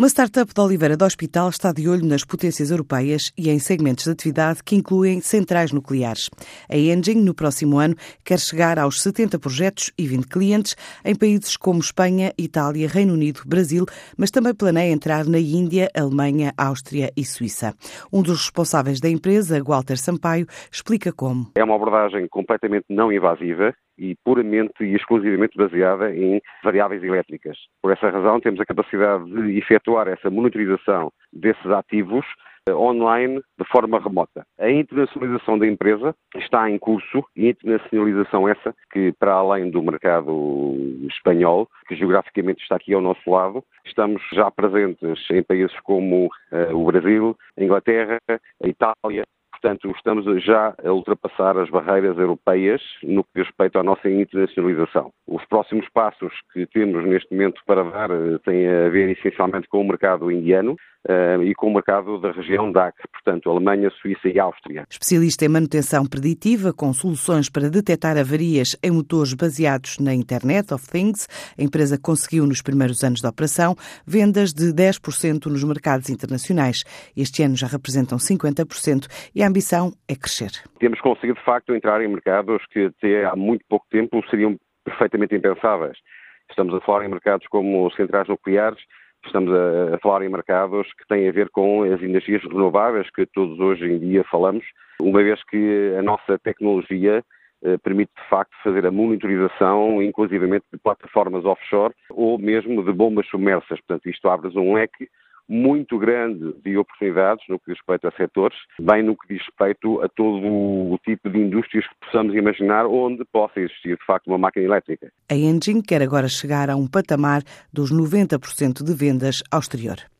Uma startup de Oliveira do Hospital está de olho nas potências europeias e em segmentos de atividade que incluem centrais nucleares. A Engine, no próximo ano, quer chegar aos 70 projetos e 20 clientes em países como Espanha, Itália, Reino Unido, Brasil, mas também planeia entrar na Índia, Alemanha, Áustria e Suíça. Um dos responsáveis da empresa, Walter Sampaio, explica como. É uma abordagem completamente não invasiva e puramente e exclusivamente baseada em variáveis elétricas. Por essa razão, temos a capacidade de efetuar essa monitorização desses ativos eh, online de forma remota. A internacionalização da empresa está em curso internacionalização essa que, para além do mercado espanhol, que geograficamente está aqui ao nosso lado, estamos já presentes em países como uh, o Brasil, a Inglaterra, a Itália, Portanto, estamos já a ultrapassar as barreiras europeias no que diz respeito à nossa internacionalização. Os próximos passos que temos neste momento para dar eh, têm a ver essencialmente com o mercado indiano, uh, e com o mercado da região DAC, portanto, Alemanha, Suíça e Áustria. Especialista em manutenção preditiva, com soluções para detectar avarias em motores baseados na Internet of Things, a empresa conseguiu nos primeiros anos de operação vendas de 10% nos mercados internacionais. Este ano já representam 50% e a ambição é crescer. Temos conseguido, de facto, entrar em mercados que até há muito pouco tempo seriam perfeitamente impensáveis. Estamos a falar em mercados como centrais nucleares, Estamos a, falar em mercados que têm a ver com as energias renováveis que todos hoje em dia falamos, uma vez que a nossa tecnologia eh, permite de facto fazer a monitorização, inclusivamente de plataformas offshore ou mesmo de bombas submersas. Portanto, isto abre um leque muito grande de oportunidades no que diz respeito a setores, bem no que diz respeito a todo o tipo de indústrias que possamos imaginar onde possa existir, de facto, uma máquina elétrica. A Engine quer agora chegar a um patamar dos 90% de vendas ao exterior.